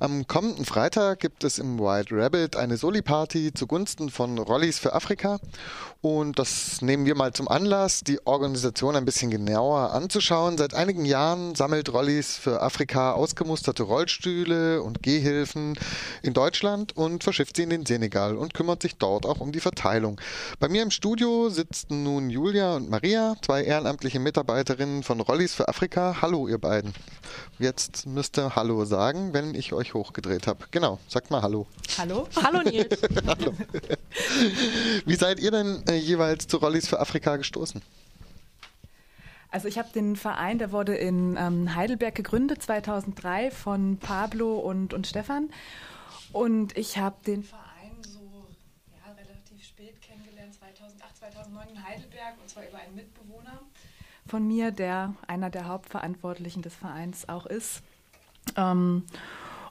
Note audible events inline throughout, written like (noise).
Am kommenden Freitag gibt es im White Rabbit eine Soli-Party zugunsten von Rollis für Afrika. Und das nehmen wir mal zum Anlass, die Organisation ein bisschen genauer anzuschauen. Seit einigen Jahren sammelt Rollis für Afrika ausgemusterte Rollstühle und Gehhilfen in Deutschland und verschifft sie in den Senegal und kümmert sich dort auch um die Verteilung. Bei mir im Studio sitzen nun Julia und Maria, zwei ehrenamtliche Mitarbeiterinnen von Rollis für Afrika. Hallo, ihr beiden. Jetzt müsst ihr Hallo sagen, wenn ich euch hochgedreht habe. Genau, sagt mal Hallo. Hallo. Hallo Nils. (laughs) Hallo. Wie seid ihr denn äh, jeweils zu Rollis für Afrika gestoßen? Also ich habe den Verein, der wurde in ähm, Heidelberg gegründet 2003 von Pablo und, und Stefan. Und ich habe den Verein so ja, relativ spät kennengelernt, 2008, 2009 in Heidelberg, und zwar über einen Mitbewohner von mir, der einer der Hauptverantwortlichen des Vereins auch ist. Ähm,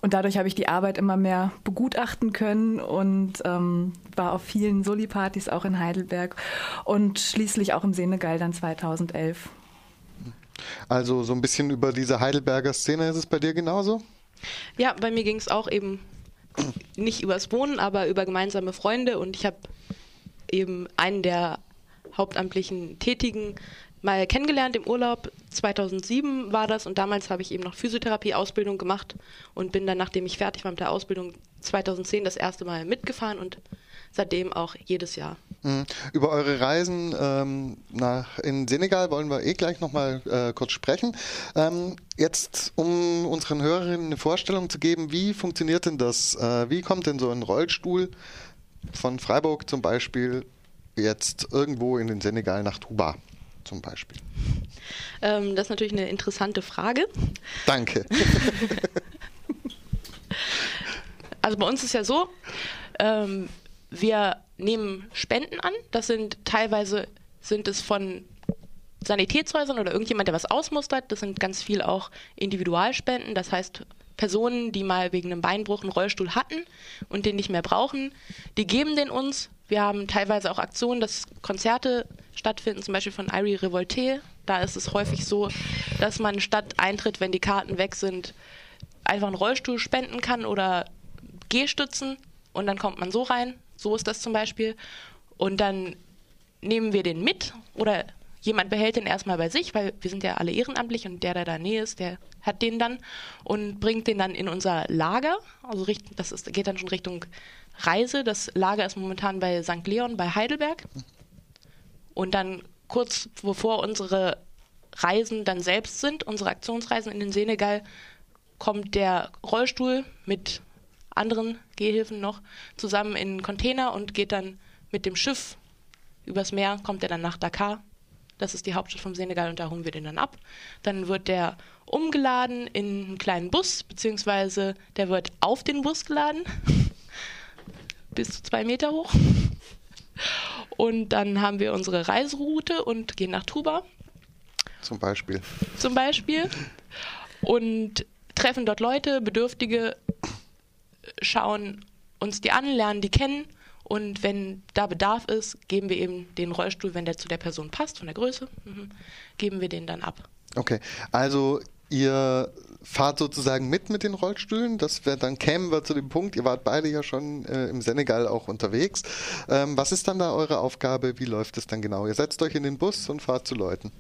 und dadurch habe ich die Arbeit immer mehr begutachten können und ähm, war auf vielen Soli-Partys auch in Heidelberg und schließlich auch im Senegal dann 2011. Also so ein bisschen über diese Heidelberger Szene ist es bei dir genauso? Ja, bei mir ging es auch eben nicht übers Wohnen, aber über gemeinsame Freunde und ich habe eben einen der hauptamtlichen Tätigen mal kennengelernt im Urlaub. 2007 war das und damals habe ich eben noch Physiotherapie-Ausbildung gemacht und bin dann, nachdem ich fertig war mit der Ausbildung, 2010 das erste Mal mitgefahren und seitdem auch jedes Jahr. Mhm. Über eure Reisen ähm, nach in Senegal wollen wir eh gleich nochmal äh, kurz sprechen. Ähm, jetzt, um unseren Hörerinnen eine Vorstellung zu geben, wie funktioniert denn das? Äh, wie kommt denn so ein Rollstuhl von Freiburg zum Beispiel jetzt irgendwo in den Senegal nach Tuba? Zum Beispiel? Ähm, das ist natürlich eine interessante Frage. Danke. (laughs) also bei uns ist ja so, ähm, wir nehmen Spenden an. Das sind teilweise sind es von Sanitätshäusern oder irgendjemand, der was ausmustert. Das sind ganz viel auch Individualspenden. Das heißt, Personen, die mal wegen einem Beinbruch einen Rollstuhl hatten und den nicht mehr brauchen, die geben den uns. Wir haben teilweise auch Aktionen, dass Konzerte stattfinden, zum Beispiel von Irie Revolte. Da ist es häufig so, dass man statt Eintritt, wenn die Karten weg sind, einfach einen Rollstuhl spenden kann oder Gehstützen und dann kommt man so rein. So ist das zum Beispiel. Und dann nehmen wir den mit oder jemand behält den erstmal bei sich, weil wir sind ja alle ehrenamtlich und der, der da Nähe ist, der hat den dann und bringt den dann in unser Lager. Also das ist, geht dann schon Richtung Reise. Das Lager ist momentan bei St. Leon bei Heidelberg. Und dann kurz bevor unsere Reisen dann selbst sind, unsere Aktionsreisen in den Senegal, kommt der Rollstuhl mit anderen Gehhilfen noch zusammen in einen Container und geht dann mit dem Schiff übers Meer, kommt er dann nach Dakar. Das ist die Hauptstadt vom Senegal und da holen wir den dann ab. Dann wird der umgeladen in einen kleinen Bus, beziehungsweise der wird auf den Bus geladen, (laughs) bis zu zwei Meter hoch. Und dann haben wir unsere Reiseroute und gehen nach Tuba. Zum Beispiel. Zum Beispiel. Und treffen dort Leute, Bedürftige, schauen uns die an, lernen die kennen. Und wenn da Bedarf ist, geben wir eben den Rollstuhl, wenn der zu der Person passt, von der Größe, mhm, geben wir den dann ab. Okay, also ihr fahrt sozusagen mit mit den Rollstühlen. Das wär, dann kämen wir zu dem Punkt, ihr wart beide ja schon äh, im Senegal auch unterwegs. Ähm, was ist dann da eure Aufgabe? Wie läuft es dann genau? Ihr setzt euch in den Bus und fahrt zu Leuten.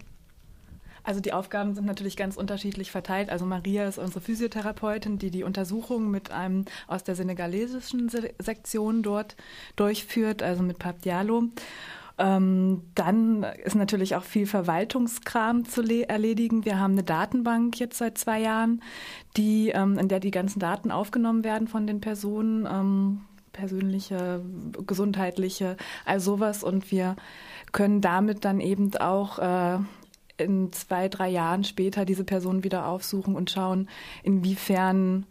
Also die Aufgaben sind natürlich ganz unterschiedlich verteilt. Also Maria ist unsere Physiotherapeutin, die die Untersuchung mit einem aus der senegalesischen Sektion dort durchführt, also mit Pap Diallo. Ähm, dann ist natürlich auch viel Verwaltungskram zu erledigen. Wir haben eine Datenbank jetzt seit zwei Jahren, die, ähm, in der die ganzen Daten aufgenommen werden von den Personen, ähm, persönliche, gesundheitliche, all sowas. Und wir können damit dann eben auch äh, in zwei, drei Jahren später diese Person wieder aufsuchen und schauen, inwiefern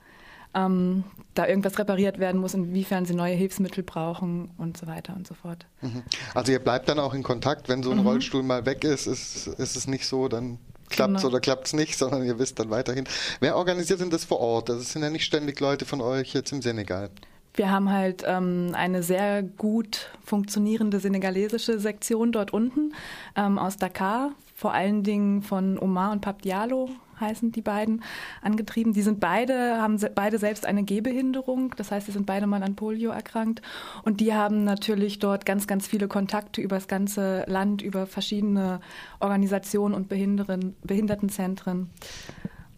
ähm, da irgendwas repariert werden muss, inwiefern sie neue Hilfsmittel brauchen und so weiter und so fort. Mhm. Also ihr bleibt dann auch in Kontakt, wenn so ein mhm. Rollstuhl mal weg ist, ist, ist es nicht so, dann klappt es genau. oder klappt es nicht, (laughs) sondern ihr wisst dann weiterhin. Wer organisiert denn das vor Ort? Das sind ja nicht ständig Leute von euch jetzt im Senegal. Wir haben halt ähm, eine sehr gut funktionierende senegalesische Sektion dort unten ähm, aus Dakar, vor allen Dingen von Omar und Pap Diallo heißen die beiden, angetrieben. Die sind beide, haben beide selbst eine Gehbehinderung. Das heißt, sie sind beide mal an Polio erkrankt. Und die haben natürlich dort ganz, ganz viele Kontakte über das ganze Land, über verschiedene Organisationen und Behindertenzentren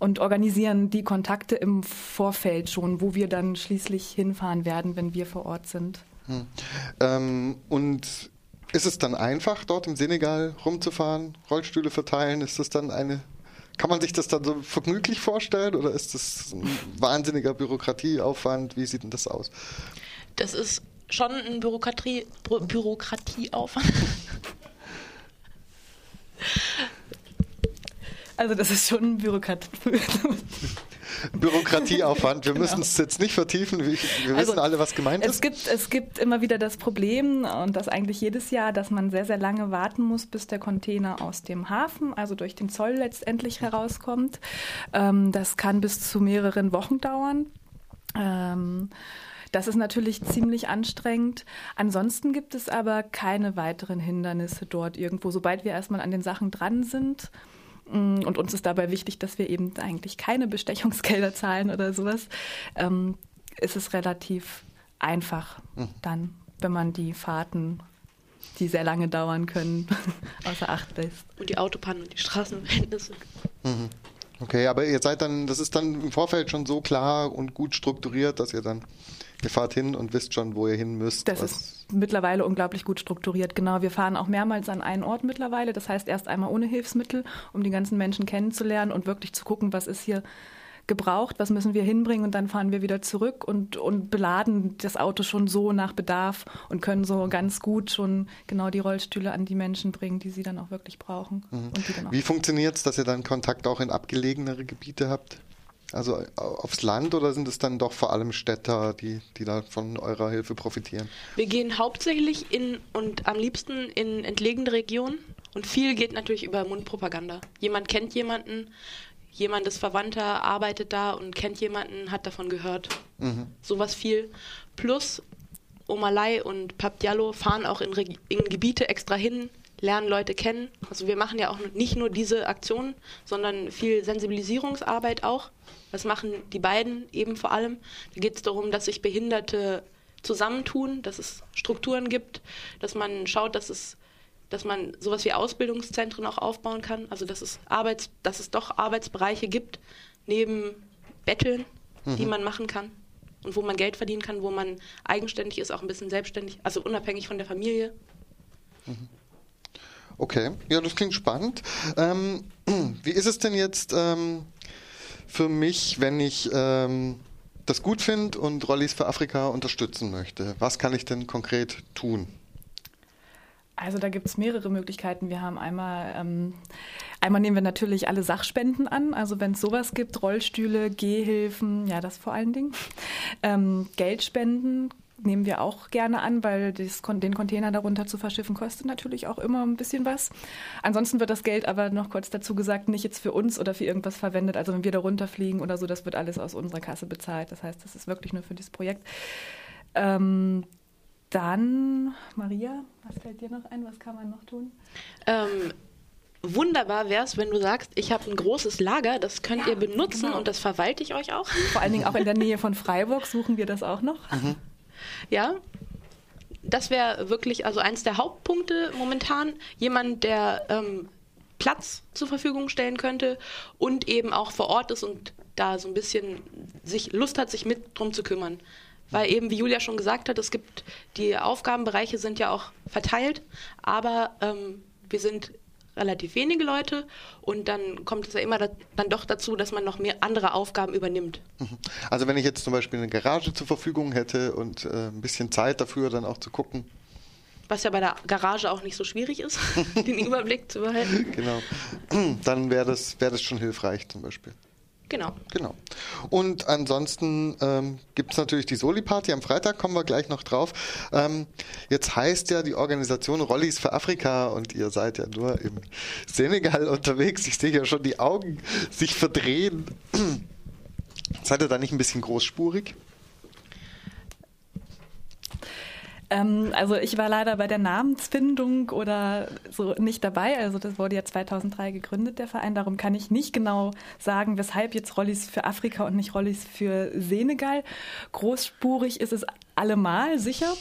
und organisieren die Kontakte im Vorfeld schon, wo wir dann schließlich hinfahren werden, wenn wir vor Ort sind. Hm. Ähm, und ist es dann einfach, dort im Senegal rumzufahren, Rollstühle verteilen? Ist das dann eine kann man sich das dann so vergnüglich vorstellen oder ist das ein wahnsinniger Bürokratieaufwand? Wie sieht denn das aus? Das ist schon ein Bürokratie, Bürokratieaufwand. (laughs) Also das ist schon ein Bürokrat (laughs) Bürokratieaufwand. Wir genau. müssen es jetzt nicht vertiefen. Wir, wir also, wissen alle, was gemeint es ist. Gibt, es gibt immer wieder das Problem, und das eigentlich jedes Jahr, dass man sehr, sehr lange warten muss, bis der Container aus dem Hafen, also durch den Zoll letztendlich herauskommt. Ähm, das kann bis zu mehreren Wochen dauern. Ähm, das ist natürlich ziemlich anstrengend. Ansonsten gibt es aber keine weiteren Hindernisse dort irgendwo. Sobald wir erstmal an den Sachen dran sind, und uns ist dabei wichtig, dass wir eben eigentlich keine Bestechungsgelder zahlen oder sowas. Ähm, ist es relativ einfach mhm. dann, wenn man die Fahrten, die sehr lange dauern können, (laughs) außer Acht lässt. Und die Autobahnen und die Straßenverhältnisse. Mhm. Okay, aber ihr seid dann, das ist dann im Vorfeld schon so klar und gut strukturiert, dass ihr dann Ihr fahrt hin und wisst schon, wo ihr hin müsst. Das ist mittlerweile unglaublich gut strukturiert. Genau, wir fahren auch mehrmals an einen Ort mittlerweile. Das heißt erst einmal ohne Hilfsmittel, um die ganzen Menschen kennenzulernen und wirklich zu gucken, was ist hier gebraucht, was müssen wir hinbringen und dann fahren wir wieder zurück und, und beladen das Auto schon so nach Bedarf und können so ganz gut schon genau die Rollstühle an die Menschen bringen, die sie dann auch wirklich brauchen. Mhm. Wie funktioniert es, dass ihr dann Kontakt auch in abgelegenere Gebiete habt? Also äh, aufs Land oder sind es dann doch vor allem Städter, die, die da von eurer Hilfe profitieren? Wir gehen hauptsächlich in und am liebsten in entlegene Regionen und viel geht natürlich über Mundpropaganda. Jemand kennt jemanden, jemand ist Verwandter, arbeitet da und kennt jemanden, hat davon gehört. Mhm. Sowas viel. Plus Omalai und Pap Diallo fahren auch in, in Gebiete extra hin, lernen Leute kennen. Also wir machen ja auch nicht nur diese Aktionen, sondern viel Sensibilisierungsarbeit auch. Das machen die beiden eben vor allem. Da geht es darum, dass sich Behinderte zusammentun, dass es Strukturen gibt, dass man schaut, dass es dass man sowas wie Ausbildungszentren auch aufbauen kann, also dass es Arbeits, dass es doch Arbeitsbereiche gibt neben Betteln, mhm. die man machen kann und wo man Geld verdienen kann, wo man eigenständig ist, auch ein bisschen selbstständig, also unabhängig von der Familie. Mhm. Okay, ja, das klingt spannend. Ähm, (clears throat) wie ist es denn jetzt? Ähm, für mich, wenn ich ähm, das gut finde und Rollis für Afrika unterstützen möchte? Was kann ich denn konkret tun? Also da gibt es mehrere Möglichkeiten. Wir haben einmal, ähm, einmal nehmen wir natürlich alle Sachspenden an. Also wenn es sowas gibt, Rollstühle, Gehhilfen, ja das vor allen Dingen. Ähm, Geldspenden nehmen wir auch gerne an, weil das, den Container darunter zu verschiffen kostet natürlich auch immer ein bisschen was. Ansonsten wird das Geld aber noch kurz dazu gesagt nicht jetzt für uns oder für irgendwas verwendet. Also wenn wir darunter fliegen oder so, das wird alles aus unserer Kasse bezahlt. Das heißt, das ist wirklich nur für dieses Projekt. Ähm, dann, Maria, was fällt dir noch ein? Was kann man noch tun? Ähm, wunderbar wäre es, wenn du sagst, ich habe ein großes Lager, das könnt ja, ihr benutzen genau. und das verwalte ich euch auch. Vor allen Dingen auch in der Nähe (laughs) von Freiburg suchen wir das auch noch. Mhm. Ja, das wäre wirklich also eins der Hauptpunkte momentan. Jemand, der ähm, Platz zur Verfügung stellen könnte und eben auch vor Ort ist und da so ein bisschen sich Lust hat, sich mit drum zu kümmern. Weil eben, wie Julia schon gesagt hat, es gibt die Aufgabenbereiche sind ja auch verteilt, aber ähm, wir sind relativ wenige Leute und dann kommt es ja immer da, dann doch dazu, dass man noch mehr andere Aufgaben übernimmt. Mhm. Also wenn ich jetzt zum Beispiel eine Garage zur Verfügung hätte und äh, ein bisschen Zeit dafür, dann auch zu gucken. Was ja bei der Garage auch nicht so schwierig ist, (laughs) (laughs) den Überblick zu behalten. Genau. (clears throat) Dann wäre das, wär das schon hilfreich zum Beispiel. Genau. Genau. Und ansonsten ähm, gibt es natürlich die Soli-Party am Freitag, kommen wir gleich noch drauf. Ähm, jetzt heißt ja die Organisation Rollis für Afrika und ihr seid ja nur im Senegal unterwegs. Ich sehe ja schon die Augen sich verdrehen. (clears throat) seid ihr da nicht ein bisschen großspurig? Ähm, also ich war leider bei der Namensfindung oder so nicht dabei. Also das wurde ja 2003 gegründet, der Verein. Darum kann ich nicht genau sagen, weshalb jetzt Rollis für Afrika und nicht Rollis für Senegal. Großspurig ist es allemal sicher.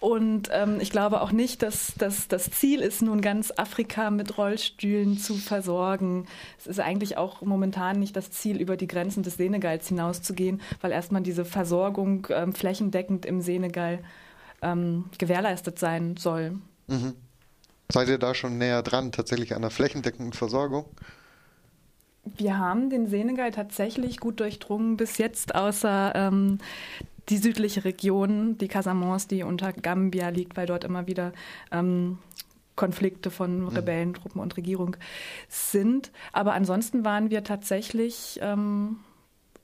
Und ähm, ich glaube auch nicht, dass, dass das Ziel ist, nun ganz Afrika mit Rollstühlen zu versorgen. Es ist eigentlich auch momentan nicht das Ziel, über die Grenzen des Senegals hinauszugehen, weil erstmal diese Versorgung ähm, flächendeckend im Senegal ähm, gewährleistet sein soll. Mhm. Seid ihr da schon näher dran, tatsächlich an der flächendeckenden Versorgung? Wir haben den Senegal tatsächlich gut durchdrungen bis jetzt, außer ähm, die südliche Region, die Casamance, die unter Gambia liegt, weil dort immer wieder ähm, Konflikte von mhm. Rebellentruppen und Regierung sind. Aber ansonsten waren wir tatsächlich ähm,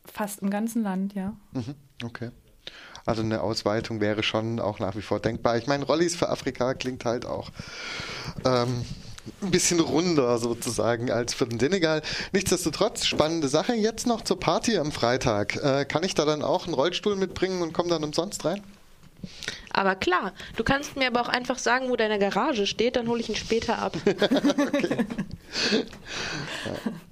fast im ganzen Land, ja. Mhm. Okay. Also eine Ausweitung wäre schon auch nach wie vor denkbar. Ich meine, Rollis für Afrika klingt halt auch ähm, ein bisschen runder sozusagen als für den Senegal. Nichtsdestotrotz, spannende Sache. Jetzt noch zur Party am Freitag. Äh, kann ich da dann auch einen Rollstuhl mitbringen und komme dann umsonst rein? Aber klar, du kannst mir aber auch einfach sagen, wo deine Garage steht, dann hole ich ihn später ab. (laughs) okay. (laughs) ja.